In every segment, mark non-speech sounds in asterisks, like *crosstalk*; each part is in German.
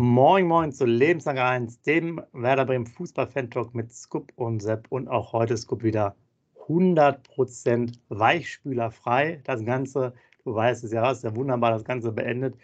Moin Moin zu Lebenslang 1, dem Werder Bremen Fußball-Fan-Talk mit Scoop und Sepp und auch heute Scoop wieder 100% weichspülerfrei. Das Ganze, du weißt es ja, ist ja wunderbar, das Ganze beendet.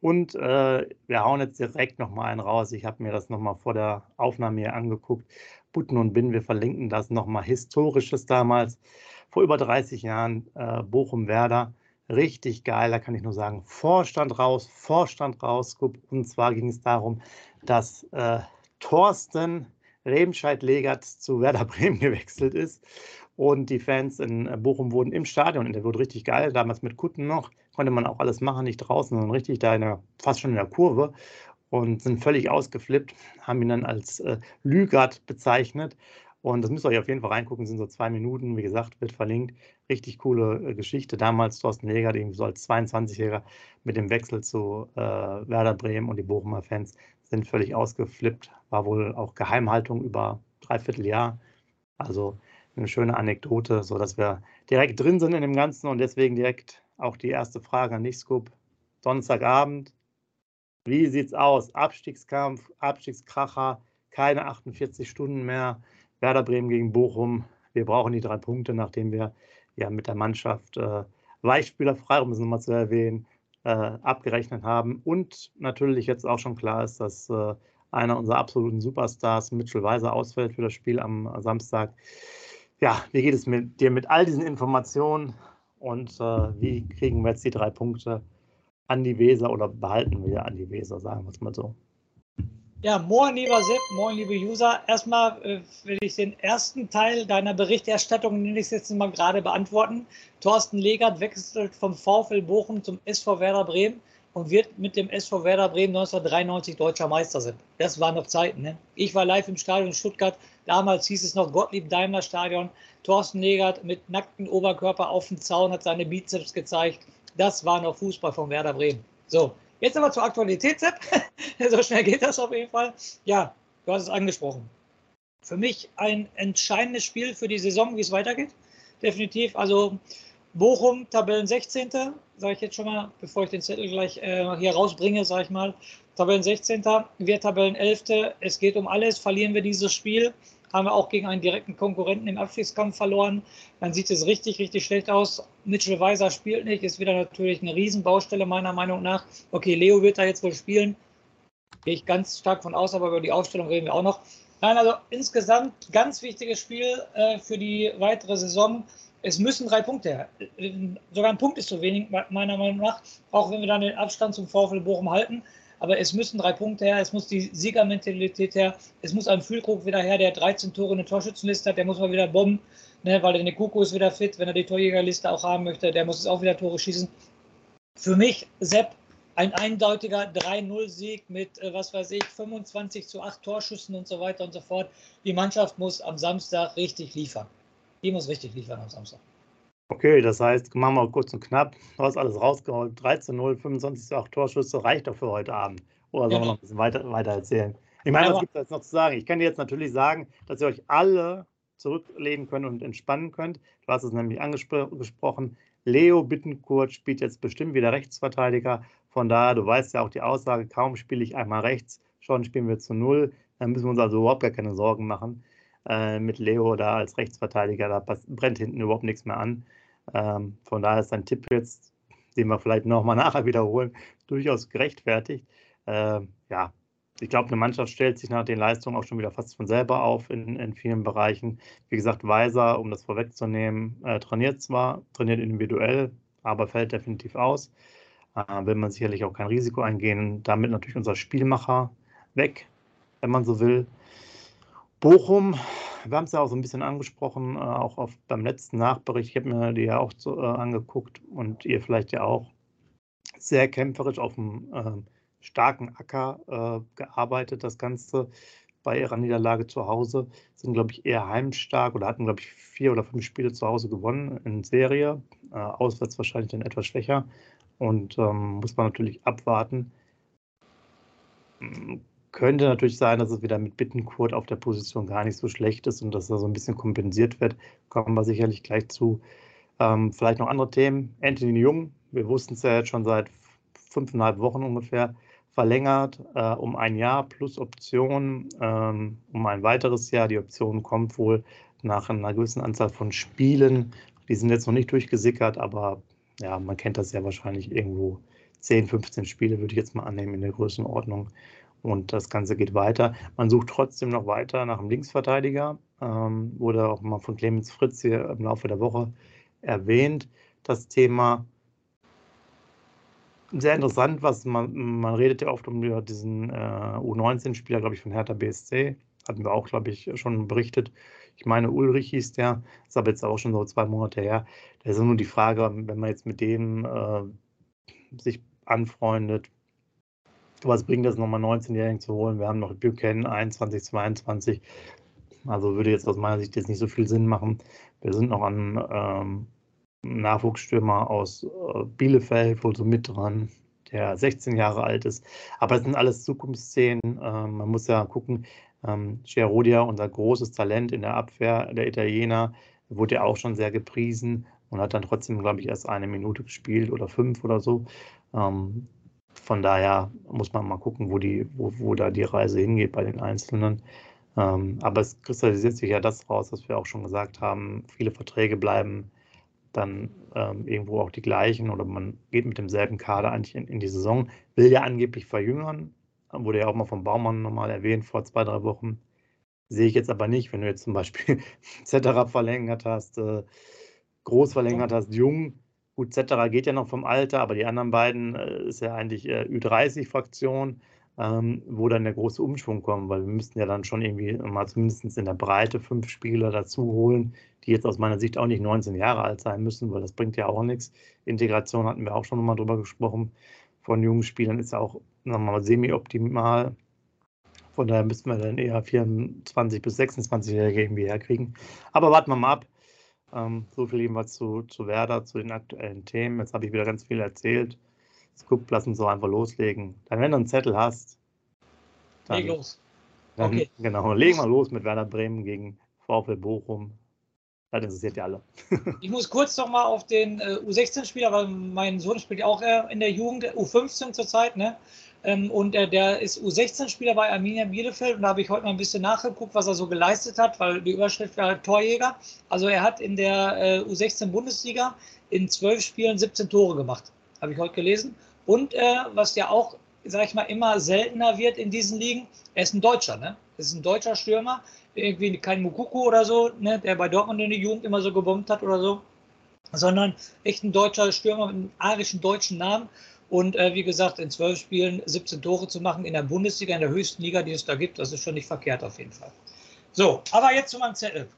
Und äh, wir hauen jetzt direkt nochmal einen raus. Ich habe mir das nochmal vor der Aufnahme hier angeguckt. Butten und Bin, wir verlinken das nochmal. Historisches damals, vor über 30 Jahren, äh, Bochum-Werder richtig geil. Da kann ich nur sagen, Vorstand raus, Vorstand raus. Und zwar ging es darum, dass äh, Thorsten Remscheid-Legert zu Werder *laughs* Bremen gewechselt ist. Und die Fans in äh, Bochum wurden im Stadion wurde richtig geil. Damals mit Kutten noch. Konnte man auch alles machen, nicht draußen, sondern richtig da in der, fast schon in der Kurve. Und sind völlig ausgeflippt, haben ihn dann als äh, Lügert bezeichnet. Und das müsst ihr euch auf jeden Fall reingucken, sind so zwei Minuten, wie gesagt, wird verlinkt. Richtig coole äh, Geschichte. Damals Thorsten Jäger, eben so als 22-Jähriger mit dem Wechsel zu äh, Werder Bremen und die Bochumer Fans sind völlig ausgeflippt. War wohl auch Geheimhaltung über dreiviertel Jahr. Also eine schöne Anekdote, sodass wir direkt drin sind in dem Ganzen und deswegen direkt auch die erste Frage an dich, Scoop. Donnerstagabend, wie sieht's aus? Abstiegskampf, Abstiegskracher, keine 48 Stunden mehr. Werder Bremen gegen Bochum. Wir brauchen die drei Punkte, nachdem wir ja mit der Mannschaft äh, Weichspielerfrei, um es nochmal zu erwähnen, äh, abgerechnet haben. Und natürlich jetzt auch schon klar ist, dass äh, einer unserer absoluten Superstars, Mitchell Weiser, ausfällt für das Spiel am Samstag. Ja, wie geht es mit dir mit all diesen Informationen und äh, wie kriegen wir jetzt die drei Punkte an die Weser oder behalten wir an die Weser, sagen wir es mal so? Ja, moin lieber Sepp, moin liebe User. Erstmal äh, will ich den ersten Teil deiner Berichterstattung, nenne ich es jetzt mal gerade, beantworten. Thorsten Legert wechselt vom VfL Bochum zum SV Werder Bremen und wird mit dem SV Werder Bremen 1993 deutscher Meister sein. Das waren noch Zeiten. Ne? Ich war live im Stadion Stuttgart. Damals hieß es noch Gottlieb Daimler Stadion. Thorsten Legert mit nacktem Oberkörper auf dem Zaun hat seine Bizeps gezeigt. Das war noch Fußball von Werder Bremen. So, Jetzt aber zur Aktualität, Sepp. *laughs* so schnell geht das auf jeden Fall. Ja, du hast es angesprochen. Für mich ein entscheidendes Spiel für die Saison, wie es weitergeht. Definitiv. Also Bochum, Tabellen 16. Sage ich jetzt schon mal, bevor ich den Zettel gleich äh, hier rausbringe, sage ich mal. Tabellen 16. Wir Tabellen 11. Es geht um alles. Verlieren wir dieses Spiel, haben wir auch gegen einen direkten Konkurrenten im Abstiegskampf verloren. Dann sieht es richtig, richtig schlecht aus. Mitchell Weiser spielt nicht, ist wieder natürlich eine Riesenbaustelle meiner Meinung nach. Okay, Leo wird da jetzt wohl spielen. Gehe ich ganz stark von aus, aber über die Aufstellung reden wir auch noch. Nein, also insgesamt ganz wichtiges Spiel äh, für die weitere Saison. Es müssen drei Punkte her. Sogar ein Punkt ist zu wenig, meiner Meinung nach, auch wenn wir dann den Abstand zum VfL Bochum halten aber es müssen drei Punkte her, es muss die Siegermentalität her, es muss ein Fühlkrug wieder her, der 13 Tore in der Torschützenliste hat, der muss mal wieder bomben, ne, weil der Kuku ist wieder fit, wenn er die Torjägerliste auch haben möchte, der muss es auch wieder Tore schießen. Für mich, Sepp, ein eindeutiger 3-0-Sieg mit, äh, was weiß ich, 25 zu 8 Torschüssen und so weiter und so fort. Die Mannschaft muss am Samstag richtig liefern. Die muss richtig liefern am Samstag. Okay, das heißt, machen wir kurz und knapp. Du hast alles rausgeholt. 13-0, 25 8 Torschüsse reicht doch für heute Abend. Oder sollen wir noch ein bisschen weiter, weiter erzählen? Ich meine, was gibt es jetzt noch zu sagen? Ich kann dir jetzt natürlich sagen, dass ihr euch alle zurücklehnen könnt und entspannen könnt. Du hast es nämlich angesprochen. Leo Bittenkurt spielt jetzt bestimmt wieder Rechtsverteidiger. Von daher, du weißt ja auch die Aussage, kaum spiele ich einmal rechts, schon spielen wir zu null. Dann müssen wir uns also überhaupt gar keine Sorgen machen. Äh, mit Leo da als Rechtsverteidiger, da brennt hinten überhaupt nichts mehr an. Ähm, von daher ist ein Tipp jetzt, den wir vielleicht nochmal *laughs* nachher wiederholen, durchaus gerechtfertigt. Ähm, ja, ich glaube, eine Mannschaft stellt sich nach den Leistungen auch schon wieder fast von selber auf in, in vielen Bereichen. Wie gesagt, Weiser, um das vorwegzunehmen, äh, trainiert zwar, trainiert individuell, aber fällt definitiv aus. Äh, will man sicherlich auch kein Risiko eingehen. Damit natürlich unser Spielmacher weg, wenn man so will. Bochum, wir haben es ja auch so ein bisschen angesprochen, äh, auch auf, beim letzten Nachbericht. Ich habe mir die ja auch so, äh, angeguckt und ihr vielleicht ja auch sehr kämpferisch auf einem äh, starken Acker äh, gearbeitet. Das Ganze bei ihrer Niederlage zu Hause sind, glaube ich, eher heimstark oder hatten, glaube ich, vier oder fünf Spiele zu Hause gewonnen in Serie. Äh, auswärts wahrscheinlich dann etwas schwächer und ähm, muss man natürlich abwarten. Könnte natürlich sein, dass es wieder mit Bittenkurt auf der Position gar nicht so schlecht ist und dass er so ein bisschen kompensiert wird. Kommen wir sicherlich gleich zu. Ähm, vielleicht noch andere Themen. Anthony Jung, wir wussten es ja jetzt schon seit fünfeinhalb Wochen ungefähr, verlängert äh, um ein Jahr plus Option ähm, um ein weiteres Jahr. Die Option kommt wohl nach einer gewissen Anzahl von Spielen. Die sind jetzt noch nicht durchgesickert, aber ja, man kennt das ja wahrscheinlich irgendwo 10, 15 Spiele, würde ich jetzt mal annehmen, in der Größenordnung. Und das Ganze geht weiter. Man sucht trotzdem noch weiter nach einem Linksverteidiger. Ähm, wurde auch mal von Clemens Fritz hier im Laufe der Woche erwähnt. Das Thema sehr interessant, was man, man redet ja oft um diesen äh, U19-Spieler, glaube ich, von Hertha BSC. Hatten wir auch, glaube ich, schon berichtet. Ich meine, Ulrich hieß der, ist aber jetzt auch schon so zwei Monate her. Da ist nur die Frage, wenn man jetzt mit dem äh, sich anfreundet, was bringt das nochmal 19-Jährigen zu holen? Wir haben noch Buchanan 21, 22. Also würde jetzt aus meiner Sicht jetzt nicht so viel Sinn machen. Wir sind noch an ähm, Nachwuchsstürmer aus äh, Bielefeld wohl so mit dran, der 16 Jahre alt ist. Aber es sind alles Zukunftsszenen. Ähm, man muss ja gucken, ähm, Gerodia, unser großes Talent in der Abwehr, der Italiener, wurde ja auch schon sehr gepriesen und hat dann trotzdem, glaube ich, erst eine Minute gespielt oder fünf oder so. Ähm, von daher muss man mal gucken, wo, die, wo, wo da die Reise hingeht bei den Einzelnen. Ähm, aber es kristallisiert sich ja das raus, was wir auch schon gesagt haben. Viele Verträge bleiben dann ähm, irgendwo auch die gleichen oder man geht mit demselben Kader eigentlich in, in, die Saison, will ja angeblich verjüngern, wurde ja auch mal vom Baumann nochmal erwähnt vor zwei, drei Wochen. Sehe ich jetzt aber nicht, wenn du jetzt zum Beispiel *laughs* Zetterer verlängert hast, äh, Groß verlängert hast, Jung, Gut, Zetterer geht ja noch vom Alter, aber die anderen beiden äh, ist ja eigentlich äh, Ü30-Fraktion, ähm, wo dann der große Umschwung kommt, weil wir müssten ja dann schon irgendwie mal zumindest in der Breite fünf Spieler dazu holen, die jetzt aus meiner Sicht auch nicht 19 Jahre alt sein müssen, weil das bringt ja auch nichts. Integration hatten wir auch schon mal drüber gesprochen. Von jungen Spielern ist ja auch nochmal semi-optimal. Von daher müssten wir dann eher 24 bis 26-Jährige irgendwie herkriegen. Aber warten wir mal ab. Ähm, so viel jedenfalls zu, zu Werder, zu den aktuellen Themen. Jetzt habe ich wieder ganz viel erzählt. Scoop, lass uns so einfach loslegen. Dann, wenn du einen Zettel hast, dann, Leg los. Dann, okay. Genau, legen wir los mit Werder Bremen gegen VfL Bochum. Das interessiert ja alle. *laughs* ich muss kurz noch mal auf den äh, U16-Spieler, weil mein Sohn spielt ja auch äh, in der Jugend, U15 zurzeit, ne? Ähm, und der, der ist U16-Spieler bei Arminia Bielefeld und da habe ich heute mal ein bisschen nachgeguckt, was er so geleistet hat, weil die Überschrift war halt Torjäger. Also er hat in der äh, U16-Bundesliga in zwölf Spielen 17 Tore gemacht, habe ich heute gelesen. Und äh, was ja auch, sage ich mal, immer seltener wird in diesen Ligen, er ist ein Deutscher, ne? Das ist ein deutscher Stürmer, irgendwie kein Mukuku oder so, ne? der bei Dortmund in der Jugend immer so gebombt hat oder so, sondern echt ein deutscher Stürmer mit einem arischen deutschen Namen. Und äh, wie gesagt, in zwölf Spielen 17 Tore zu machen in der Bundesliga, in der höchsten Liga, die es da gibt, das ist schon nicht verkehrt auf jeden Fall. So, aber jetzt zu meinem Zettel.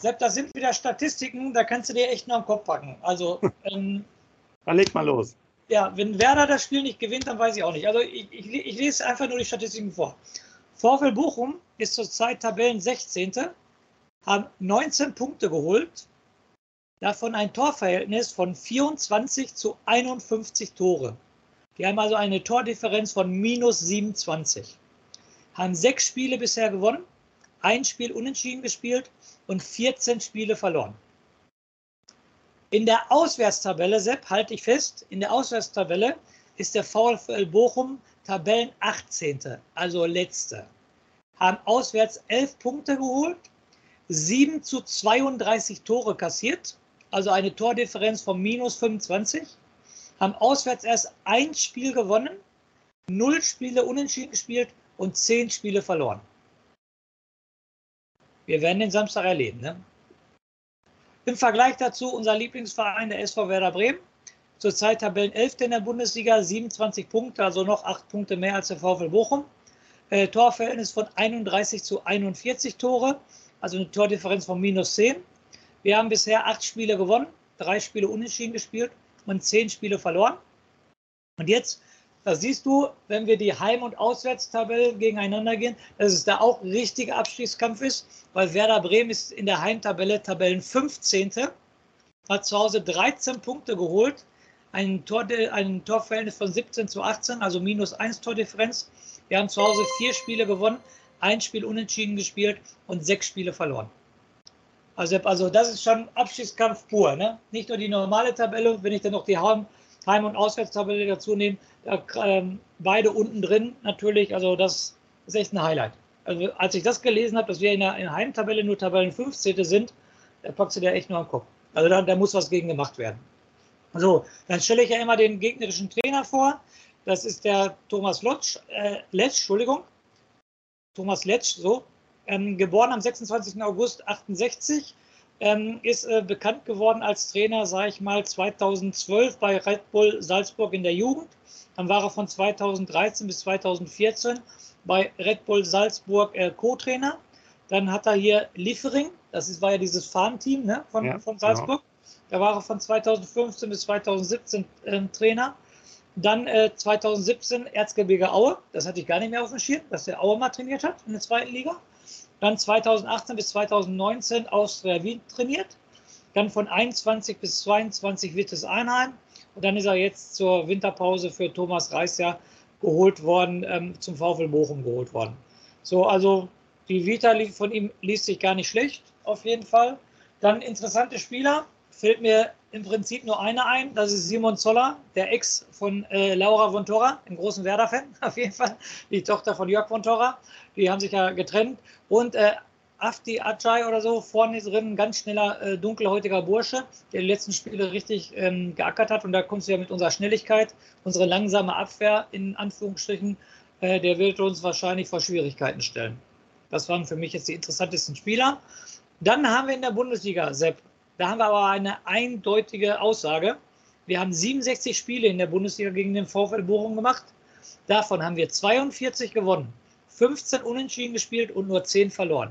Sepp, da sind wieder Statistiken, da kannst du dir echt noch einen Kopf packen. Also, *laughs* ähm, dann leg mal los. Ja, wenn Werder das Spiel nicht gewinnt, dann weiß ich auch nicht. Also, ich, ich, ich lese einfach nur die Statistiken vor. VfL Bochum ist zurzeit Tabellen 16. haben 19 Punkte geholt, davon ein Torverhältnis von 24 zu 51 Tore. Die haben also eine Tordifferenz von minus 27. Haben sechs Spiele bisher gewonnen, ein Spiel unentschieden gespielt und 14 Spiele verloren. In der Auswärtstabelle, Sepp, halte ich fest, in der Auswärtstabelle ist der VfL Bochum Tabellen 18., also letzte. Haben auswärts 11 Punkte geholt, 7 zu 32 Tore kassiert also eine Tordifferenz von minus 25, haben auswärts erst ein Spiel gewonnen, null Spiele unentschieden gespielt und zehn Spiele verloren. Wir werden den Samstag erleben. Ne? Im Vergleich dazu unser Lieblingsverein, der SV Werder Bremen, zurzeit Tabellen 11. in der Bundesliga, 27 Punkte, also noch 8 Punkte mehr als der VfL Bochum. Äh, Torverhältnis von 31 zu 41 Tore, also eine Tordifferenz von minus 10. Wir haben bisher acht Spiele gewonnen, drei Spiele unentschieden gespielt und zehn Spiele verloren. Und jetzt, da siehst du, wenn wir die Heim- und Auswärtstabellen gegeneinander gehen, dass es da auch richtiger Abstiegskampf ist, weil Werder Bremen ist in der Heimtabelle Tabellen 15. Hat zu Hause 13 Punkte geholt, ein, Tor, ein Torverhältnis von 17 zu 18, also minus 1 Tordifferenz. Wir haben zu Hause vier Spiele gewonnen, ein Spiel unentschieden gespielt und sechs Spiele verloren. Also, also das ist schon Abstiegskampf pur. Ne? Nicht nur die normale Tabelle, wenn ich dann noch die Heim-, Heim und Auswärtstabelle dazu nehme, da, ähm, beide unten drin natürlich. Also das ist echt ein Highlight. Also als ich das gelesen habe, dass wir in der, in der Heimtabelle nur Tabellen 15. sind, da packst du dir echt nur am Kopf. Also da, da muss was gegen gemacht werden. So, dann stelle ich ja immer den gegnerischen Trainer vor. Das ist der Thomas Lotsch, äh, Letsch, Entschuldigung. Thomas Letsch, so. Ähm, geboren am 26. August 68, ähm, ist äh, bekannt geworden als Trainer, sage ich mal, 2012 bei Red Bull Salzburg in der Jugend. Dann war er von 2013 bis 2014 bei Red Bull Salzburg äh, Co-Trainer. Dann hat er hier Liefering, das ist, war ja dieses Fahnenteam ne, von, ja, von Salzburg. Ja. Da war er von 2015 bis 2017 äh, Trainer. Dann äh, 2017 Erzgebirge Aue, das hatte ich gar nicht mehr auf dem Schirm, dass der Aue mal trainiert hat in der zweiten Liga. Dann 2018 bis 2019 Austria Wien trainiert. Dann von 21 bis 22 Wittes Einheim. Und dann ist er jetzt zur Winterpause für Thomas Reis ja geholt worden, ähm, zum VfL Bochum geholt worden. So, also die Vita von ihm liest sich gar nicht schlecht, auf jeden Fall. Dann interessante Spieler, fällt mir im Prinzip nur einer ein, das ist Simon Zoller, der Ex von äh, Laura von Torra, im großen Werder-Fan, *laughs* auf jeden Fall, die Tochter von Jörg von Torra, die haben sich ja getrennt. Und äh, Afti Ajay oder so, vorne drin, ganz schneller, äh, dunkelhäutiger Bursche, der die letzten Spiele richtig ähm, geackert hat. Und da kommst du ja mit unserer Schnelligkeit, unsere langsame Abwehr in Anführungsstrichen, äh, der wird uns wahrscheinlich vor Schwierigkeiten stellen. Das waren für mich jetzt die interessantesten Spieler. Dann haben wir in der Bundesliga, Sepp, da haben wir aber eine eindeutige Aussage. Wir haben 67 Spiele in der Bundesliga gegen den VfL Bochum gemacht. Davon haben wir 42 gewonnen, 15 unentschieden gespielt und nur 10 verloren.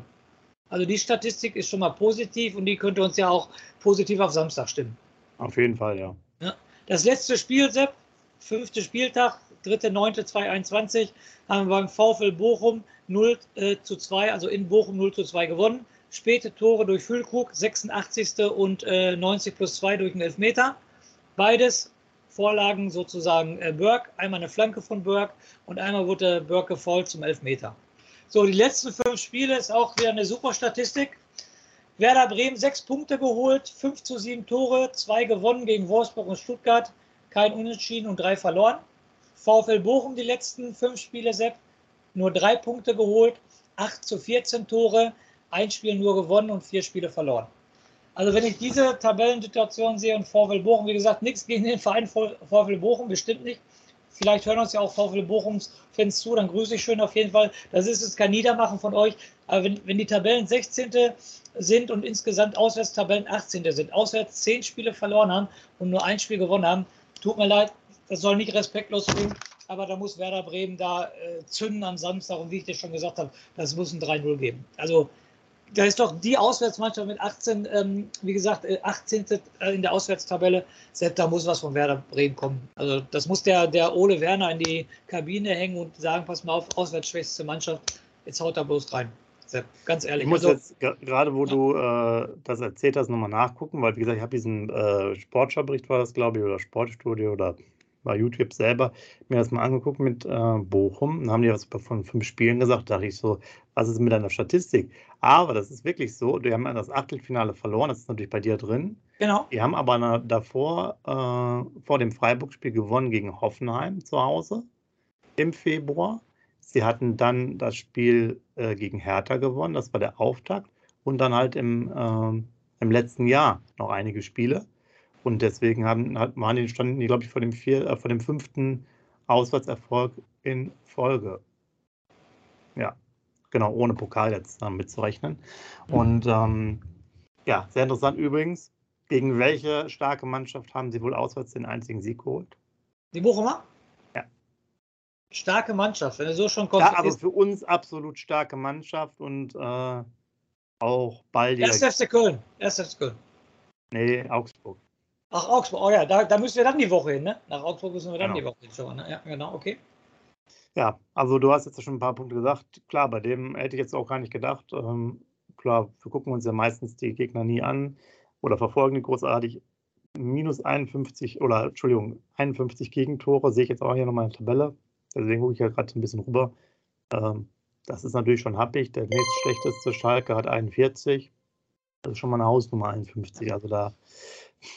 Also die Statistik ist schon mal positiv und die könnte uns ja auch positiv auf Samstag stimmen. Auf jeden Fall, ja. ja. Das letzte Spiel, Sepp, fünfte Spieltag, 3.9.2021, haben wir beim VfL Bochum 0 äh, zu 2, also in Bochum 0 zu 2 gewonnen. Späte Tore durch Füllkrug, 86. und äh, 90 plus 2 durch den Elfmeter. Beides Vorlagen sozusagen äh, Burke. Einmal eine Flanke von Burke und einmal wurde Burke gefault zum Elfmeter. So, die letzten fünf Spiele ist auch wieder eine super Statistik. Werder Bremen sechs Punkte geholt, 5 zu 7 Tore, zwei gewonnen gegen Wolfsburg und Stuttgart, kein Unentschieden und drei verloren. VfL Bochum die letzten fünf Spiele, Sepp, nur drei Punkte geholt, 8 zu 14 Tore, ein Spiel nur gewonnen und vier Spiele verloren. Also wenn ich diese Tabellensituation sehe und VfL Bochum, wie gesagt, nichts gegen den Verein VfL Bochum, bestimmt nicht. Vielleicht hören uns ja auch VfL Bochums Fans zu, dann grüße ich schön auf jeden Fall. Das ist jetzt kein Niedermachen von euch. Aber wenn, wenn die Tabellen 16. sind und insgesamt auswärts Tabellen 18. sind, auswärts 10 Spiele verloren haben und nur ein Spiel gewonnen haben, tut mir leid, das soll nicht respektlos klingen, aber da muss Werder Bremen da äh, zünden am Samstag und wie ich dir schon gesagt habe, das muss ein 3-0 geben. Also da ist doch die Auswärtsmannschaft mit 18, ähm, wie gesagt, 18. Äh, äh, in der Auswärtstabelle. Selbst da muss was von Werder Bremen kommen. Also das muss der, der Ole Werner in die Kabine hängen und sagen, pass mal auf, auswärtsschwächste Mannschaft, jetzt haut er bloß rein. Sepp, ganz ehrlich. Ich muss also, jetzt gerade, wo ja. du äh, das erzählt hast, nochmal nachgucken, weil wie gesagt, ich habe diesen äh, Sportschau-Bericht war das, glaube ich, oder Sportstudio oder bei YouTube selber mir das mal angeguckt mit äh, Bochum. Dann haben die was von fünf Spielen gesagt. Da dachte ich so, was ist mit deiner Statistik? Aber das ist wirklich so. Die haben das Achtelfinale verloren. Das ist natürlich bei dir drin. Genau. Die haben aber davor, äh, vor dem Freiburg-Spiel gewonnen gegen Hoffenheim zu Hause im Februar. Sie hatten dann das Spiel äh, gegen Hertha gewonnen. Das war der Auftakt. Und dann halt im, ähm, im letzten Jahr noch einige Spiele. Und deswegen haben, hat, waren die, standen die, glaube ich, vor dem, vier, äh, vor dem fünften Auswärtserfolg in Folge. Ja, genau, ohne Pokal jetzt äh, mitzurechnen. Mhm. Und ähm, ja, sehr interessant übrigens. Gegen welche starke Mannschaft haben sie wohl auswärts den einzigen Sieg geholt? Die Bochumer? Ja. Starke Mannschaft, wenn du so schon kommst. Ja, also für uns absolut starke Mannschaft und äh, auch bald. Erst FC Köln. Erst FC Köln. Nee, Augsburg. Ach, Augsburg, oh ja, da, da müssen wir dann die Woche hin, ne? Nach Augsburg müssen wir dann genau. die Woche hin schauen. Ne? Ja, genau, okay. Ja, also du hast jetzt schon ein paar Punkte gesagt. Klar, bei dem hätte ich jetzt auch gar nicht gedacht. Ähm, klar, wir gucken uns ja meistens die Gegner nie an oder verfolgen die großartig. Minus 51 oder Entschuldigung, 51 Gegentore sehe ich jetzt auch hier nochmal in der Tabelle. Deswegen gucke ich ja gerade ein bisschen rüber. Ähm, das ist natürlich schon happig. Der nächstschlechteste Schalke hat 41. Das ist schon mal eine Hausnummer 51. Also da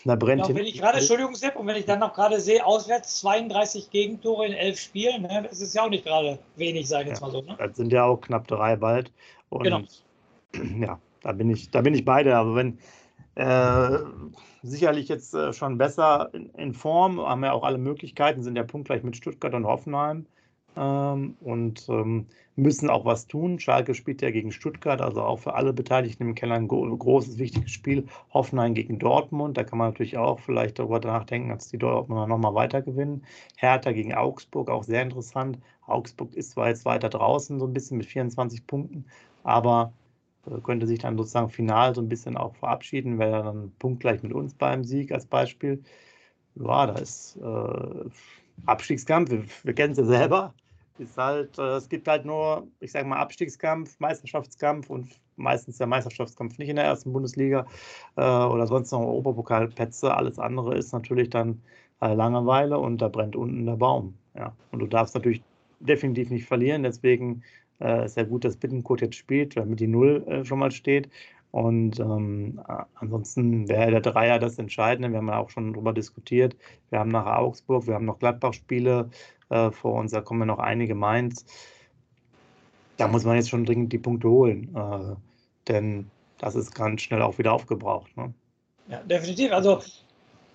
na, brennt ja, wenn ich gerade, Entschuldigung, Sepp, und wenn ich dann noch gerade sehe, auswärts 32 Gegentore in elf Spielen, ne, das ist ja auch nicht gerade wenig, sage ich jetzt mal so. Ne? Das sind ja auch knapp drei bald. Und genau. *clears throat* ja, da bin ich, da bin ich beide. Aber wenn äh, sicherlich jetzt äh, schon besser in, in, Form, haben ja auch alle Möglichkeiten, sind ja punktgleich mit Stuttgart und Hoffenheim ähm, und ähm, müssen auch was tun. Schalke spielt ja gegen Stuttgart, also auch für alle Beteiligten im Keller ein großes, wichtiges Spiel. Hoffenheim gegen Dortmund, da kann man natürlich auch vielleicht darüber nachdenken, dass die Dortmunder nochmal weiter gewinnen. Hertha gegen Augsburg, auch sehr interessant. Augsburg ist zwar jetzt weiter draußen, so ein bisschen mit 24 Punkten, aber äh, könnte sich dann sozusagen final so ein bisschen auch verabschieden, wäre dann punktgleich mit uns beim Sieg als Beispiel. Ja, da ist äh, Abstiegskampf, wir, wir kennen es ja selber ist halt, äh, es gibt halt nur, ich sage mal, Abstiegskampf, Meisterschaftskampf und meistens der Meisterschaftskampf nicht in der ersten Bundesliga äh, oder sonst noch Oberpokalplätze. Alles andere ist natürlich dann äh, Langeweile und da brennt unten der Baum. Ja. Und du darfst natürlich definitiv nicht verlieren, deswegen äh, ist ja gut, dass Bittenkurt jetzt spielt, damit die Null äh, schon mal steht. Und ähm, ansonsten wäre der Dreier das Entscheidende. Wir haben ja auch schon darüber diskutiert. Wir haben nachher Augsburg, wir haben noch Gladbach-Spiele äh, vor uns, da kommen ja noch einige Mainz. Da muss man jetzt schon dringend die Punkte holen, äh, denn das ist ganz schnell auch wieder aufgebraucht. Ne? Ja, definitiv. Also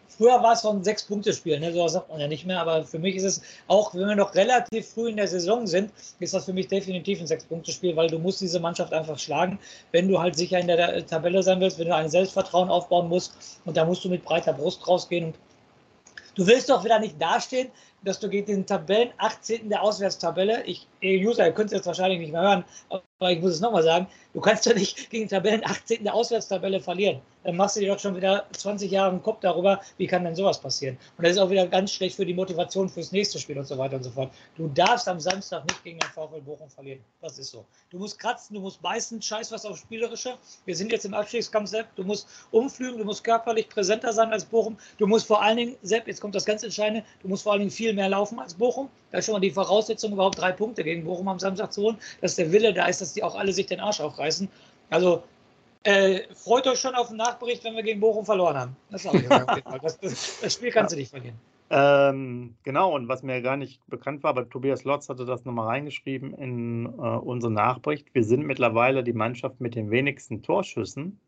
früher war es so ein Sechs-Punkte-Spiel, ne? so sagt man ja nicht mehr, aber für mich ist es, auch wenn wir noch relativ früh in der Saison sind, ist das für mich definitiv ein Sechs-Punkte-Spiel, weil du musst diese Mannschaft einfach schlagen, wenn du halt sicher in der Tabelle sein willst, wenn du ein Selbstvertrauen aufbauen musst und da musst du mit breiter Brust rausgehen und Du willst doch wieder nicht dastehen, dass du gegen den Tabellen 18. der Auswärtstabelle, ich, User, ihr könnt es jetzt wahrscheinlich nicht mehr hören, aber ich muss es nochmal sagen, du kannst doch nicht gegen den Tabellen 18. der Auswärtstabelle verlieren dann machst du dir doch schon wieder 20 Jahre im Kopf darüber, wie kann denn sowas passieren. Und das ist auch wieder ganz schlecht für die Motivation fürs nächste Spiel und so weiter und so fort. Du darfst am Samstag nicht gegen den VfL Bochum verlieren. Das ist so. Du musst kratzen, du musst beißen, scheiß was auf Spielerische. Wir sind jetzt im Abstiegskampf, Sepp. Du musst umflügen, du musst körperlich präsenter sein als Bochum. Du musst vor allen Dingen, Sepp, jetzt kommt das ganz Entscheidende, du musst vor allen Dingen viel mehr laufen als Bochum. Da ist schon mal die Voraussetzung, überhaupt drei Punkte gegen Bochum am Samstag zu holen, dass der Wille da ist, dass die auch alle sich den Arsch aufreißen. Also äh, freut euch schon auf den Nachbericht, wenn wir gegen Bochum verloren haben. Das, das, das, das Spiel kannst ja. du nicht verlieren. Ähm, genau, und was mir gar nicht bekannt war, aber Tobias Lotz hatte das nochmal reingeschrieben in äh, unseren Nachbericht. Wir sind mittlerweile die Mannschaft mit den wenigsten Torschüssen.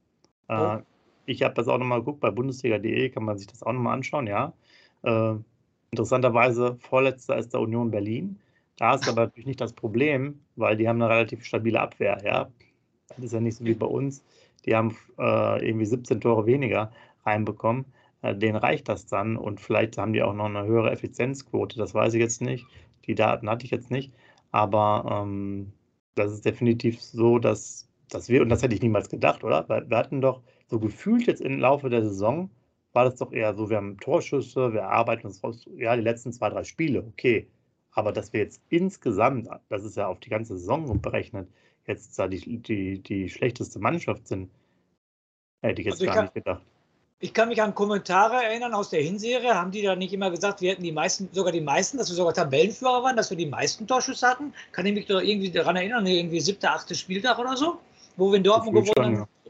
Äh, oh. Ich habe das auch nochmal geguckt, bei bundesliga.de kann man sich das auch nochmal anschauen, ja. Äh, interessanterweise, vorletzter ist der Union Berlin. Da ist aber natürlich nicht das Problem, weil die haben eine relativ stabile Abwehr, ja. Das ist ja nicht so wie bei uns. Die haben äh, irgendwie 17 Tore weniger reinbekommen. Äh, denen reicht das dann und vielleicht haben die auch noch eine höhere Effizienzquote. Das weiß ich jetzt nicht. Die Daten hatte ich jetzt nicht. Aber ähm, das ist definitiv so, dass, dass wir, und das hätte ich niemals gedacht, oder? Weil wir hatten doch so gefühlt jetzt im Laufe der Saison, war das doch eher so, wir haben Torschüsse, wir arbeiten uns raus, ja, die letzten zwei, drei Spiele, okay. Aber dass wir jetzt insgesamt, das ist ja auf die ganze Saison berechnet, jetzt da die, die, die schlechteste Mannschaft sind. Hätte ich jetzt also gar kann, nicht gedacht. Ich kann mich an Kommentare erinnern aus der Hinserie. Haben die da nicht immer gesagt, wir hätten die meisten, sogar die meisten, dass wir sogar Tabellenführer waren, dass wir die meisten Torschüsse hatten? Kann ich mich doch irgendwie daran erinnern, irgendwie siebter, achte Spieltag oder so? Wo wir in Dortmund gewonnen haben. Ja.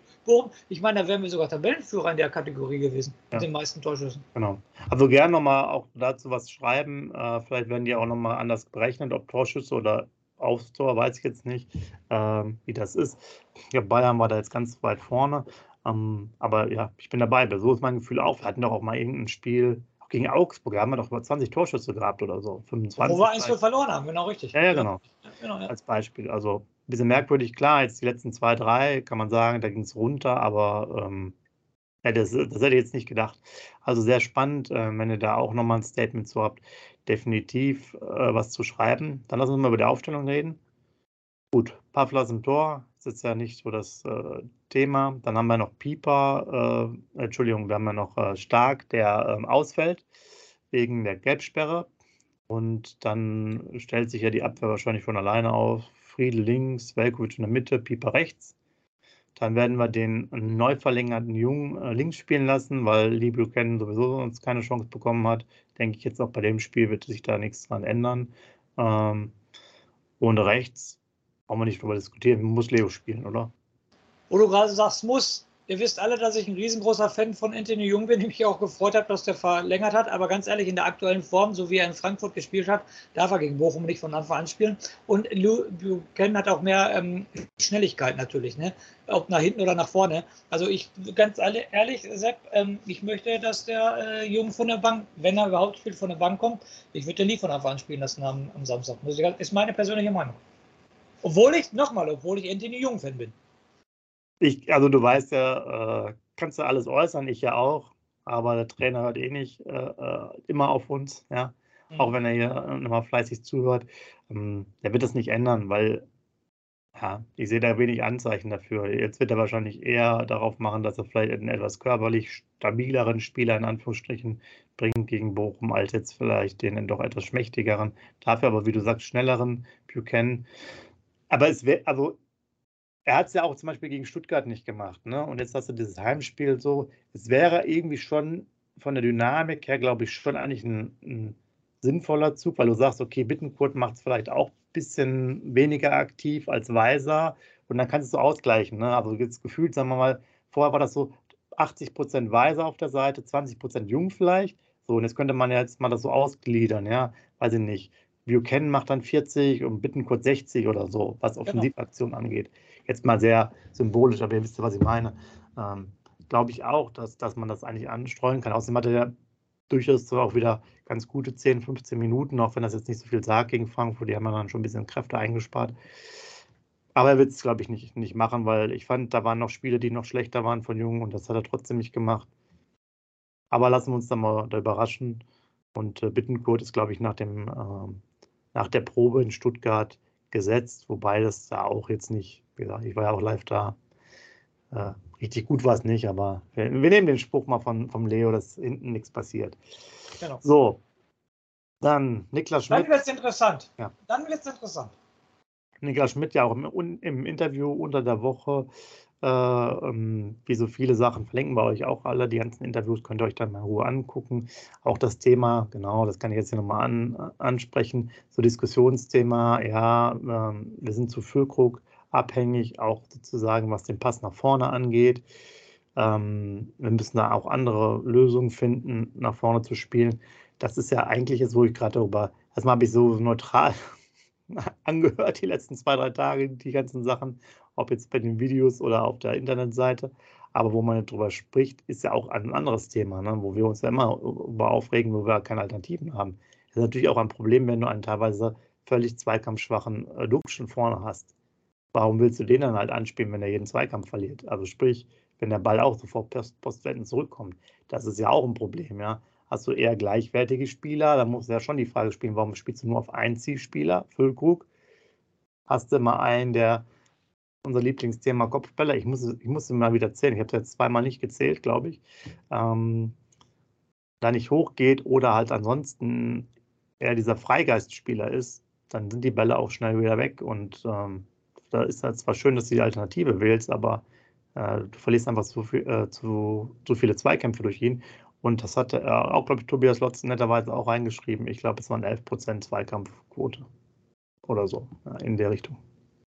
Ich meine, da wären wir sogar Tabellenführer in der Kategorie gewesen, ja. mit den meisten Torschüssen. Genau. Also gerne nochmal auch dazu was schreiben. Äh, vielleicht werden die auch nochmal anders berechnet, ob Torschüsse oder aufs Tor, weiß ich jetzt nicht, ähm, wie das ist. Ja, Bayern war da jetzt ganz weit vorne. Ähm, aber ja, ich bin dabei. So ist mein Gefühl auch. Wir hatten doch auch mal irgendein Spiel gegen Augsburg. Da haben wir doch über 20 Torschüsse gehabt oder so. 25. Wo wir eins verloren haben, genau richtig. Ja, ja genau. Ja, genau ja. Als Beispiel. Also ein bisschen merkwürdig. Klar, jetzt die letzten zwei, drei kann man sagen, da ging es runter. Aber ähm, Ja, das, das hätte ich jetzt nicht gedacht. Also sehr spannend, äh, wenn ihr da auch nochmal ein Statement zu habt, definitiv äh, was zu schreiben. Dann lassen wir mal über die Aufstellung reden. Gut, Pavlas im Tor, ist jetzt ja nicht so das äh, Thema. Dann haben wir noch Pieper, äh, Entschuldigung, wir haben ja noch äh, Stark, der ähm, ausfällt wegen der Gelbsperre. Und dann stellt sich ja die Abwehr wahrscheinlich von alleine auf. Friedel links, Velkovic in der Mitte, Pieper rechts. Dann werden wir den neu verlängerten Jungen äh, links spielen lassen, weil Lee Buchanan sowieso sonst keine Chance bekommen hat. Denke ich jetzt auch bei dem Spiel wird sich da nichts dran ändern. Ähm, und rechts brauchen wir nicht drüber diskutieren, muss Leo spielen, oder? Wo du gerade sagst, muss, Ihr wisst alle, dass ich ein riesengroßer Fan von Anthony Jung bin, ich *laughs* mich auch gefreut habe, dass der verlängert hat. Aber ganz ehrlich, in der aktuellen Form, so wie er in Frankfurt gespielt hat, darf er gegen Bochum nicht von Anfang an spielen. Und Lou Buchanan hat auch mehr ähm, Schnelligkeit natürlich, ne? ob nach hinten oder nach vorne. Also ich, ganz ehrlich, Sepp, ähm, ich möchte, dass der äh, Jung von der Bank, wenn er überhaupt spielt, von der Bank kommt. Ich würde den nie von Anfang an spielen lassen am, am Samstag. Ist meine persönliche Meinung. Obwohl ich, nochmal, obwohl ich Anthony Jung-Fan bin. Ich, also du weißt ja, äh, kannst du alles äußern, ich ja auch, aber der Trainer hört eh nicht äh, äh immer auf uns, ja. Mhm. Auch wenn er hier nochmal fleißig zuhört. Ähm, der wird das nicht ändern, weil ja, ich sehe da wenig Anzeichen dafür. Jetzt wird er wahrscheinlich eher darauf machen, dass er vielleicht einen etwas körperlich stabileren Spieler in Anführungsstrichen bringt gegen Bochum, als jetzt vielleicht den doch etwas schmächtigeren, dafür aber, wie du sagst, schnelleren Buchanan. Aber es wäre, also er hat es ja auch zum Beispiel gegen Stuttgart nicht gemacht. Ne? Und jetzt hast du dieses Heimspiel so. Es wäre irgendwie schon von der Dynamik her, glaube ich, schon eigentlich ein, ein sinnvoller Zug, weil du sagst, okay, Bittenkurt macht es vielleicht auch ein bisschen weniger aktiv als Weiser und dann kannst du es so ausgleichen. Ne? Also jetzt gefühlt, sagen wir mal, vorher war das so 80 Prozent Weiser auf der Seite, 20 Prozent Jung vielleicht. So, und jetzt könnte man ja jetzt mal das so ausgliedern, ja, weiß ich nicht. Buchanan macht dann 40 und Bittenkurt 60 oder so, was genau. Offensivaktion genau. angeht jetzt mal sehr symbolisch, aber ihr wisst ja, was ich meine. Ähm, Glaube ich auch, dass, dass man das eigentlich anstreuen kann. Außerdem hatte er durchaus so auch wieder ganz gute 10, 15 Minuten, auch wenn das jetzt nicht so viel sagt gegen Frankfurt. Die haben dann schon ein bisschen Kräfte eingespart. Aber er wird es, glaube ich, nicht, nicht machen, weil ich fand, da waren noch Spiele, die noch schlechter waren von Jungen und das hat er trotzdem nicht gemacht. Aber lassen wir uns da mal da überraschen. Und äh, Bittenkurt ist, glaube ich, nach, dem, äh, nach der Probe in Stuttgart gesetzt, wobei das da auch jetzt nicht, wie gesagt, ich war ja auch live da. Äh, richtig gut war es nicht, aber wir, wir, nehmen den Spruch mal von, vom Leo, dass hinten nichts passiert. Genau. So, dann Niklas Schmidt. Dann wird es interessant. Ja. Dann wird es interessant. Niklas Schmidt ja auch im, im Interview unter der Woche äh, ähm, wie so viele Sachen verlinken wir euch auch alle. Die ganzen Interviews könnt ihr euch dann mal in Ruhe angucken. Auch das Thema, genau, das kann ich jetzt hier nochmal an, ansprechen. So Diskussionsthema, ja, ähm, wir sind zu Füllkrug abhängig, auch sozusagen, was den Pass nach vorne angeht. Ähm, wir müssen da auch andere Lösungen finden, nach vorne zu spielen. Das ist ja eigentlich jetzt, wo ich gerade darüber, erstmal habe ich so neutral *laughs* angehört die letzten zwei, drei Tage, die ganzen Sachen ob jetzt bei den Videos oder auf der Internetseite. Aber wo man darüber spricht, ist ja auch ein anderes Thema, ne? wo wir uns ja immer über aufregen, wo wir keine Alternativen haben. Das ist natürlich auch ein Problem, wenn du einen teilweise völlig zweikampfschwachen äh, Duxchen vorne hast. Warum willst du den dann halt anspielen, wenn er jeden Zweikampf verliert? Also sprich, wenn der Ball auch sofort post postwendend zurückkommt. Das ist ja auch ein Problem, ja. Hast du eher gleichwertige Spieler, dann musst du ja schon die Frage spielen, warum spielst du nur auf einen Zielspieler, Füllkrug? Hast du mal einen, der unser Lieblingsthema Kopfbälle. Ich muss, ich muss mal wieder zählen. Ich habe es jetzt zweimal nicht gezählt, glaube ich. Ähm, da nicht hochgeht oder halt ansonsten eher dieser Freigeistspieler ist, dann sind die Bälle auch schnell wieder weg. Und ähm, da ist halt zwar schön, dass du die Alternative wählst, aber äh, du verlierst einfach zu, viel, äh, zu, zu viele Zweikämpfe durch ihn. Und das hatte äh, auch, glaube ich, Tobias Lotz netterweise auch reingeschrieben. Ich glaube, es waren 11% Zweikampfquote oder so in der Richtung.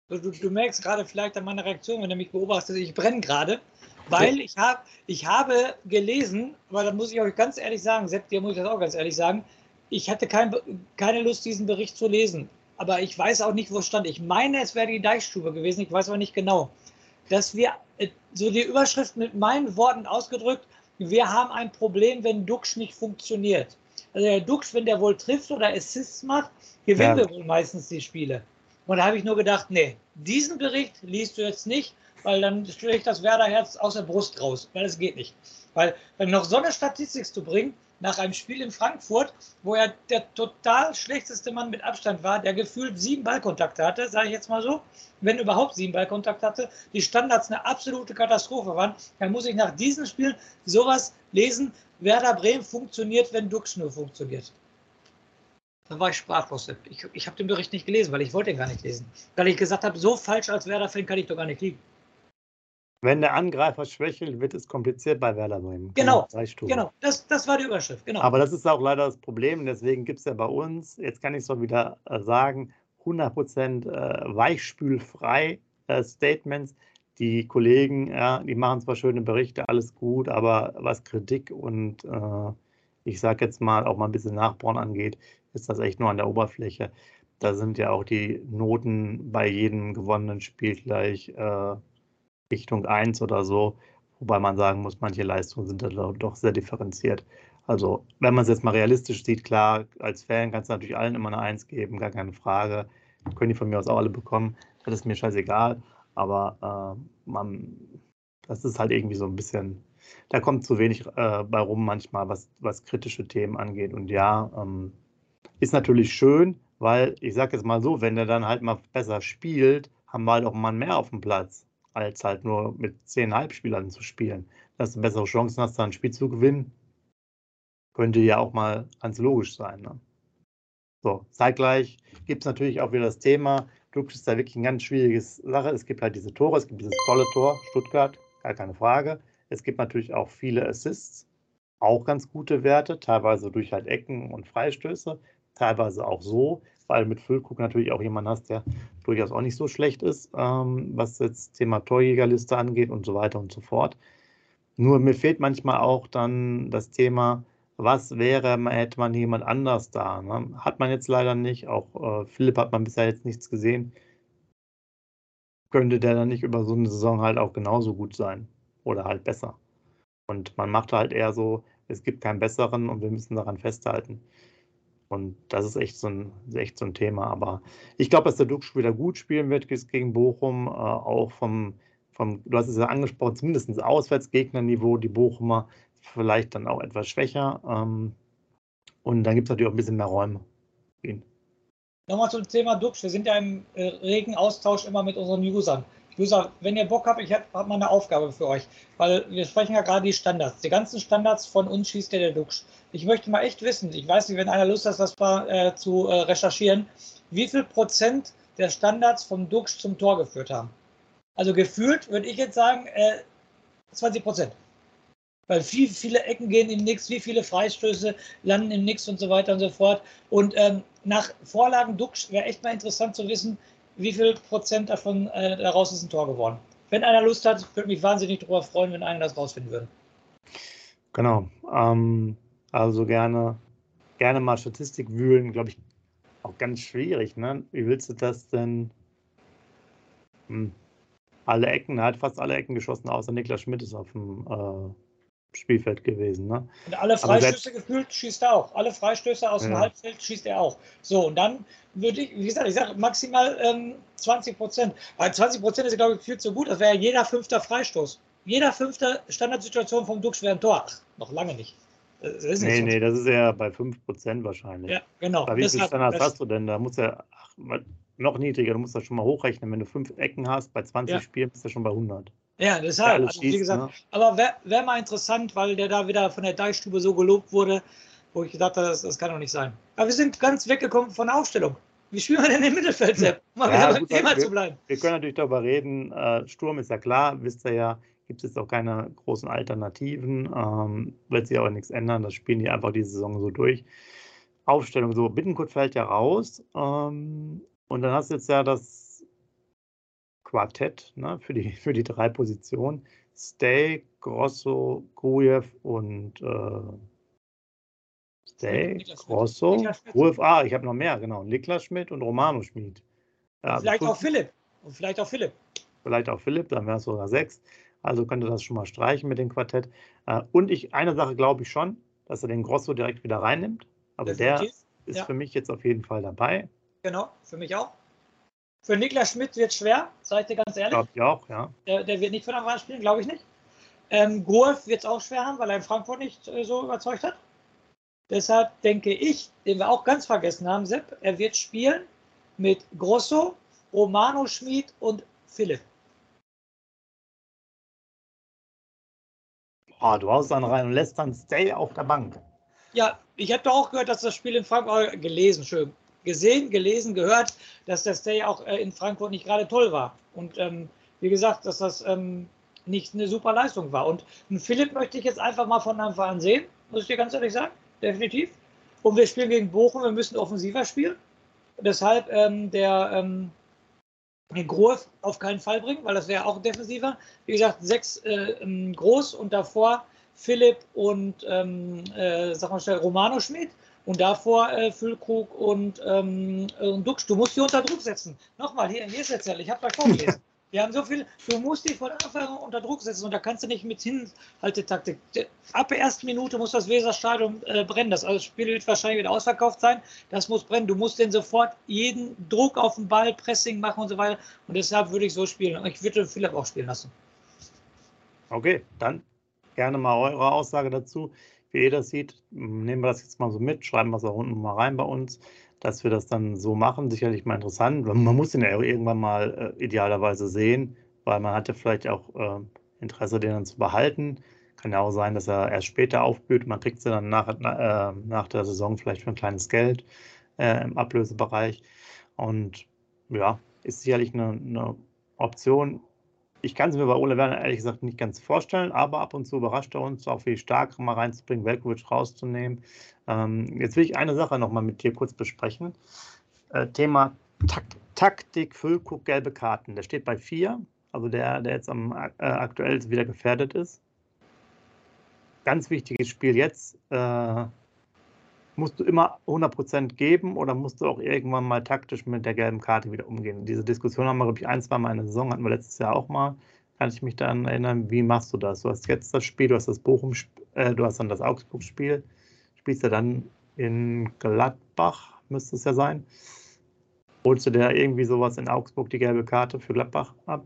Du, du, merkst gerade vielleicht an meiner Reaktion, wenn du mich beobachtest, ich brenne gerade, weil ich, hab, ich habe gelesen, aber da muss ich euch ganz ehrlich sagen, Sepp, dir muss ich das auch ganz ehrlich sagen, ich hatte kein, keine Lust, diesen Bericht zu lesen. Aber ich weiß auch nicht, wo es stand. Ich meine, es wäre die Deichstube gewesen, ich weiß aber nicht genau. Dass wir, äh, so die Überschrift mit meinen Worten ausgedrückt, wir haben ein Problem, wenn Dux nicht funktioniert. Also der Dux, wenn der wohl trifft oder Assists macht, gewinnt ja. er wohl meistens die Spiele. Und da habe ich nur gedacht, nee, diesen Bericht liest du jetzt nicht, weil dann schlägt das Werderherz aus der Brust raus, weil es geht nicht. Weil, wenn noch so eine Statistik zu bringen, nach einem Spiel in Frankfurt, wo er der total schlechteste Mann mit Abstand war, der gefühlt sieben Ballkontakte hatte, sage ich jetzt mal so, wenn überhaupt sieben Ballkontakte hatte, die Standards eine absolute Katastrophe waren, dann muss ich nach diesen Spielen sowas lesen, Werder Bremen funktioniert, wenn Dux nur funktioniert. Dann war ich sprachlos. Ich, ich habe den Bericht nicht gelesen, weil ich wollte ihn gar nicht lesen. Weil ich gesagt habe, so falsch als Werder-Fan kann ich doch gar nicht liegen. Wenn der Angreifer schwächelt, wird es kompliziert bei Werder Bremen. Genau, genau. Das, das war die Überschrift. Genau. Aber das ist auch leider das Problem. Deswegen gibt es ja bei uns, jetzt kann ich es doch wieder äh, sagen, 100% äh, weichspülfrei äh, Statements. Die Kollegen, ja, die machen zwar schöne Berichte, alles gut, aber was Kritik und äh, ich sage jetzt mal auch mal ein bisschen Nachbauen angeht, ist das echt nur an der Oberfläche. Da sind ja auch die Noten bei jedem gewonnenen Spiel gleich äh, Richtung 1 oder so, wobei man sagen muss, manche Leistungen sind da doch sehr differenziert. Also, wenn man es jetzt mal realistisch sieht, klar, als Fan kannst du natürlich allen immer eine 1 geben, gar keine Frage. Können die von mir aus auch alle bekommen. Das ist mir scheißegal. Aber äh, man, das ist halt irgendwie so ein bisschen, da kommt zu wenig äh, bei rum manchmal, was, was kritische Themen angeht. Und ja, ähm, ist natürlich schön, weil ich sage jetzt mal so, wenn der dann halt mal besser spielt, haben wir halt auch mal mehr auf dem Platz als halt nur mit zehn Halbspielern zu spielen. Dass du bessere Chancen hast, da ein Spiel zu gewinnen, könnte ja auch mal ganz logisch sein. Ne? So, zeitgleich gibt es natürlich auch wieder das Thema, Dux ist da wirklich eine ganz schwierige Sache. Es gibt halt diese Tore, es gibt dieses tolle Tor, Stuttgart, gar keine Frage. Es gibt natürlich auch viele Assists, auch ganz gute Werte, teilweise durch halt Ecken und Freistöße, teilweise auch so weil mit Füllkrug natürlich auch jemand hast, der durchaus auch nicht so schlecht ist, ähm, was jetzt Thema Torjägerliste angeht und so weiter und so fort. Nur mir fehlt manchmal auch dann das Thema, was wäre, hätte man jemand anders da. Ne? Hat man jetzt leider nicht. Auch äh, Philipp hat man bisher jetzt nichts gesehen. Könnte der dann nicht über so eine Saison halt auch genauso gut sein oder halt besser. Und man macht halt eher so, es gibt keinen besseren und wir müssen daran festhalten. Und das ist echt so ein, echt so ein Thema. Aber ich glaube, dass der Duxch wieder gut spielen wird gegen Bochum. Äh, auch vom, vom, du hast es ja angesprochen, zumindest Auswärtsgegnerniveau, die Bochumer vielleicht dann auch etwas schwächer. Ähm, und dann gibt es natürlich auch ein bisschen mehr Räume. Nochmal zum Thema Duxch. Wir sind ja im äh, regen Austausch immer mit unseren Usern. User, wenn ihr Bock habt, ich habe hab mal eine Aufgabe für euch, weil wir sprechen ja gerade die Standards. Die ganzen Standards von uns schießt ja der Dux. Ich möchte mal echt wissen, ich weiß nicht, wenn einer Lust hat, das mal äh, zu äh, recherchieren, wie viel Prozent der Standards vom Dux zum Tor geführt haben. Also gefühlt würde ich jetzt sagen, äh, 20 Prozent. Weil viel, viele Ecken gehen in Nix, wie viele Freistöße landen im Nix und so weiter und so fort. Und ähm, nach Vorlagen Dux wäre echt mal interessant zu wissen, wie viel Prozent davon äh, daraus ist ein Tor geworden. Wenn einer Lust hat, würde mich wahnsinnig darüber freuen, wenn einer das rausfinden würde. Genau. Ähm, also gerne, gerne mal Statistik wühlen, glaube ich, auch ganz schwierig. Ne? Wie willst du das denn? Hm. Alle Ecken, er hat fast alle Ecken geschossen, außer Niklas Schmidt ist auf dem äh, Spielfeld gewesen. Ne? Und alle Freistöße gefühlt schießt er auch. Alle Freistöße aus ja. dem Halbfeld schießt er auch. So, und dann würde ich, wie gesagt, ich sage maximal ähm, 20 Prozent. Weil 20 Prozent ist, glaube ich, viel zu gut. Das wäre ja jeder fünfte Freistoß. Jeder fünfte Standardsituation vom Dux wäre ein Tor. Ach, noch lange nicht. Das ist nee, nee, das ist ja bei 5 Prozent wahrscheinlich. Ja, genau. Bei wie viele Standards hast du denn? Da muss ja noch niedriger. Du musst das schon mal hochrechnen. Wenn du fünf Ecken hast, bei 20 ja. Spielen bist du schon bei 100. Ja, deshalb. Ja, also, wie gesagt, ne? aber wäre wär mal interessant, weil der da wieder von der Deichstube so gelobt wurde, wo ich gedacht habe, das, das kann doch nicht sein. Aber wir sind ganz weggekommen von der Aufstellung. Wie spielen wir denn im Mittelfeld, Sepp? Mal ja, beim Thema wir, zu bleiben. Wir können natürlich darüber reden. Äh, Sturm ist ja klar, wisst ihr ja, gibt es jetzt auch keine großen Alternativen. Ähm, wird sich aber nichts ändern. Das spielen die einfach die Saison so durch. Aufstellung so, Bittenkurt fällt ja raus. Ähm, und dann hast du jetzt ja das Quartett ne, für, die, *laughs* für die drei Positionen. Stay, Grosso, Grujew und äh, Stay, Grosso, Grujew, ah, ich habe noch mehr, genau. Niklas Schmidt und Romano Schmidt. Ja, vielleicht auch Philipp. Und vielleicht auch Philipp. Vielleicht auch Philipp, dann wäre es sogar sechs. Also könnte das schon mal streichen mit dem Quartett. Äh, und ich, eine Sache glaube ich schon, dass er den Grosso direkt wieder reinnimmt. Aber Definitiv. der ist ja. für mich jetzt auf jeden Fall dabei. Genau, für mich auch. Für Niklas Schmidt wird es schwer, sage ich dir ganz ehrlich. Glaube ich auch, ja. Der, der, wird nicht von Anfang an spielen, glaube ich nicht. Ähm, Golf wird es auch schwer haben, weil er in Frankfurt nicht äh, so überzeugt hat. Deshalb denke ich, den wir auch ganz vergessen haben, Sepp, er wird spielen mit Grosso, Romano Schmid und Philipp. Oh, du haust dann rein und lässt dann Stay auf der Bank. Ja, ich habe doch auch gehört, dass das Spiel in Frankfurt, gelesen, schön, gesehen, gelesen, gehört, dass der Stay auch äh, in Frankfurt nicht gerade toll war. Und ähm, wie gesagt, dass das ähm, nicht eine super Leistung war. Und einen Philipp möchte ich jetzt einfach mal von Anfang an sehen, muss ich dir ganz ehrlich sagen, definitiv. Und wir spielen gegen Bochum, wir müssen offensiver spielen. Deshalb ähm, der ähm, den Groß auf keinen Fall bringen, weil das wäre auch defensiver. Wie gesagt, sechs äh, ähm, groß und davor Philipp und ähm, äh, sag mal schnell Romano Schmidt und davor äh, Füllkrug und, ähm, und Dux. Du musst die unter Druck setzen. Nochmal, hier, hier ist jetzt ich habe da vorgelesen. Wir haben so viel, du musst die von Anfang an unter Druck setzen und da kannst du nicht mit Hinhaltetaktik. Ab der ersten Minute muss das Weserstadion äh, brennen. Das Spiel wird wahrscheinlich wieder ausverkauft sein. Das muss brennen. Du musst den sofort jeden Druck auf den Ball, Pressing machen und so weiter. Und deshalb würde ich so spielen. Ich würde Philipp auch spielen lassen. Okay, dann gerne mal eure Aussage dazu. Wie ihr das sieht, nehmen wir das jetzt mal so mit, schreiben wir es auch unten mal rein bei uns dass wir das dann so machen. Sicherlich mal interessant. Man muss den ja irgendwann mal äh, idealerweise sehen, weil man hatte vielleicht auch äh, Interesse, den dann zu behalten. Kann ja auch sein, dass er erst später aufblüht. Man kriegt sie dann nach, äh, nach der Saison vielleicht für ein kleines Geld äh, im Ablösebereich. Und ja, ist sicherlich eine, eine Option. Ich kann es mir bei Ole Werner ehrlich gesagt nicht ganz vorstellen, aber ab und zu überrascht er uns, auch viel stärker mal reinzubringen, Velkovic rauszunehmen. Ähm, jetzt will ich eine Sache nochmal mit dir kurz besprechen. Äh, Thema Tak Taktik, Füllkuck, gelbe Karten. Der steht bei vier, also der, der jetzt am äh, aktuell wieder gefährdet ist. Ganz wichtiges Spiel jetzt. Äh, musst du immer 100% geben oder musst du auch irgendwann mal taktisch mit der gelben Karte wieder umgehen? Diese Diskussion haben wir, glaube ich, ein, zwei Mal in der Saison, hatten wir letztes Jahr auch mal. Kann ich mich daran erinnern, wie machst du das? Du hast jetzt das Spiel, du hast das Bochum, äh, du hast dann das Augsburg-Spiel, spielst du dann in Gladbach, müsste es ja sein. Holst du dir irgendwie sowas in Augsburg die gelbe Karte für Gladbach ab?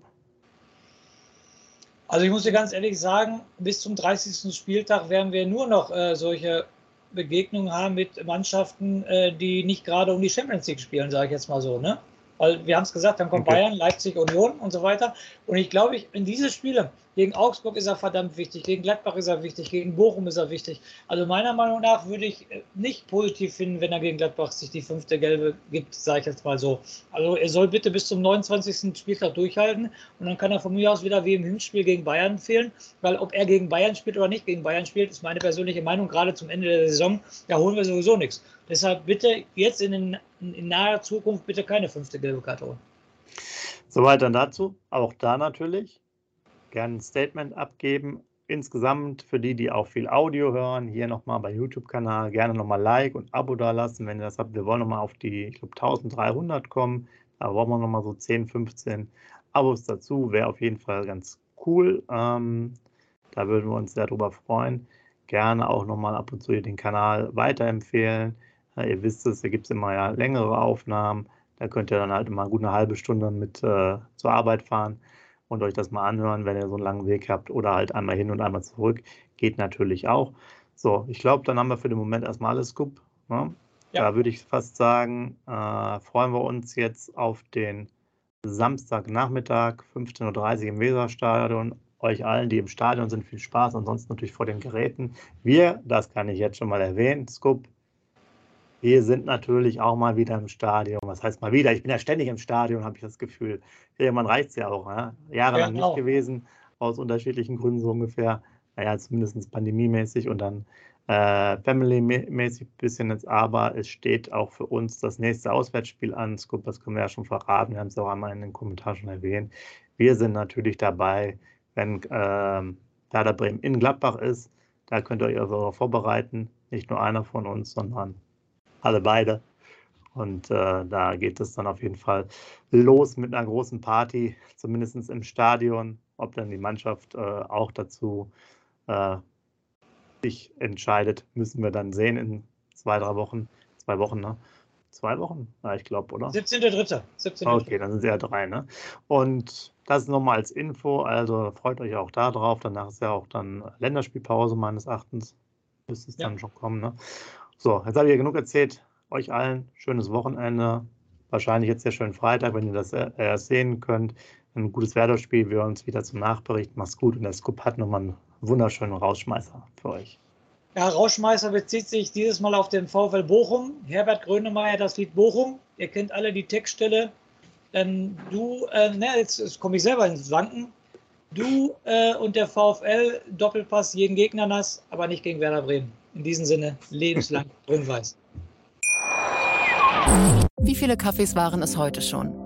Also ich muss dir ganz ehrlich sagen, bis zum 30. Spieltag werden wir nur noch äh, solche Begegnungen haben mit Mannschaften, äh, die nicht gerade um die Champions League spielen, sage ich jetzt mal so. Ne? Weil wir haben es gesagt, dann kommt okay. Bayern, Leipzig, Union und so weiter. Und ich glaube, in diese Spiele, gegen Augsburg ist er verdammt wichtig, gegen Gladbach ist er wichtig, gegen Bochum ist er wichtig. Also meiner Meinung nach würde ich äh, nicht positiv finden, wenn er gegen Gladbach sich die fünfte Gelbe gibt, sage ich jetzt mal so. Also er soll bitte bis zum 29. Spieltag durchhalten und dann kann er von mir aus wieder wie im Hinspiel gegen Bayern fehlen, weil ob er gegen Bayern spielt oder nicht gegen Bayern spielt, ist meine persönliche Meinung, gerade zum Ende der Saison, da holen wir sowieso nichts. Deshalb bitte jetzt in, den, in naher Zukunft bitte keine fünfte gelbe Karte holen. Soweit dann dazu. Auch da natürlich gerne ein Statement abgeben. Insgesamt für die, die auch viel Audio hören, hier nochmal bei YouTube-Kanal gerne nochmal Like und Abo da lassen, wenn ihr das habt. Wir wollen nochmal auf die, ich glaube, 1300 kommen. Da brauchen wir nochmal so 10, 15 Abos dazu. Wäre auf jeden Fall ganz cool. Ähm, da würden wir uns sehr drüber freuen. Gerne auch nochmal ab und zu den Kanal weiterempfehlen. Ja, ihr wisst es, da gibt es immer ja längere Aufnahmen. Da könnt ihr dann halt immer gut eine halbe Stunde mit äh, zur Arbeit fahren und euch das mal anhören, wenn ihr so einen langen Weg habt oder halt einmal hin und einmal zurück. Geht natürlich auch. So, ich glaube, dann haben wir für den Moment erstmal alles Scoop. Ne? Ja. Da würde ich fast sagen, äh, freuen wir uns jetzt auf den Samstagnachmittag, 15.30 Uhr im Weserstadion. Euch allen, die im Stadion sind, viel Spaß. Ansonsten natürlich vor den Geräten. Wir, das kann ich jetzt schon mal erwähnen, Scoop, wir sind natürlich auch mal wieder im Stadion. Was heißt mal wieder? Ich bin ja ständig im Stadion, habe ich das Gefühl. Irgendwann reicht es ja auch. Ja? Jahrelang ja, nicht gewesen, aus unterschiedlichen Gründen so ungefähr. Naja, zumindest pandemiemäßig und dann äh, Family-mäßig ein bisschen jetzt. Aber es steht auch für uns das nächste Auswärtsspiel an. Das können wir ja schon verraten. Wir haben es auch einmal in den Kommentaren schon erwähnt. Wir sind natürlich dabei, wenn äh, Werder Bremen in Gladbach ist. Da könnt ihr euch also vorbereiten. Nicht nur einer von uns, sondern alle beide. Und äh, da geht es dann auf jeden Fall los mit einer großen Party, zumindest im Stadion. Ob dann die Mannschaft äh, auch dazu äh, sich entscheidet, müssen wir dann sehen in zwei, drei Wochen. Zwei Wochen, ne? zwei Wochen? Ja, ich glaube, oder? 17.3. 17. Okay, dann sind es ja drei, ne? Und das nochmal als Info, also freut euch auch da drauf. Danach ist ja auch dann Länderspielpause meines Erachtens. Müsste es ja. dann schon kommen, ne? So, jetzt habe ich ja genug erzählt. Euch allen schönes Wochenende. Wahrscheinlich jetzt ja schönen Freitag, wenn ihr das erst sehen könnt. Ein gutes Werder-Spiel. Wir uns wieder zum Nachbericht. Macht's gut. Und der Scoop hat nochmal einen wunderschönen Rausschmeißer für euch. Ja, Rauschmeißer bezieht sich dieses Mal auf den VfL Bochum. Herbert Grönemeyer, das Lied Bochum. Ihr kennt alle die Textstelle. Ähm, du, äh, ne, jetzt, jetzt komme ich selber ins Wanken. Du äh, und der VfL, Doppelpass jeden Gegner nass, aber nicht gegen Werder Bremen. In diesem Sinne, lebenslang *laughs* grün-weiß. Wie viele Kaffees waren es heute schon?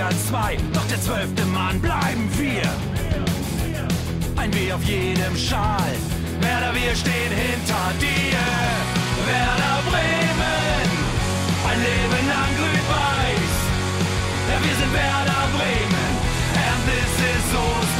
Wunder, Liga 2, doch der zwölfte Mann bleiben wir. Ein W auf jedem Schal, Werder, wir stehen hinter dir. Werder Bremen, ein Leben lang grün-weiß. Ja, wir sind Werder Bremen, and this is Osterdeich.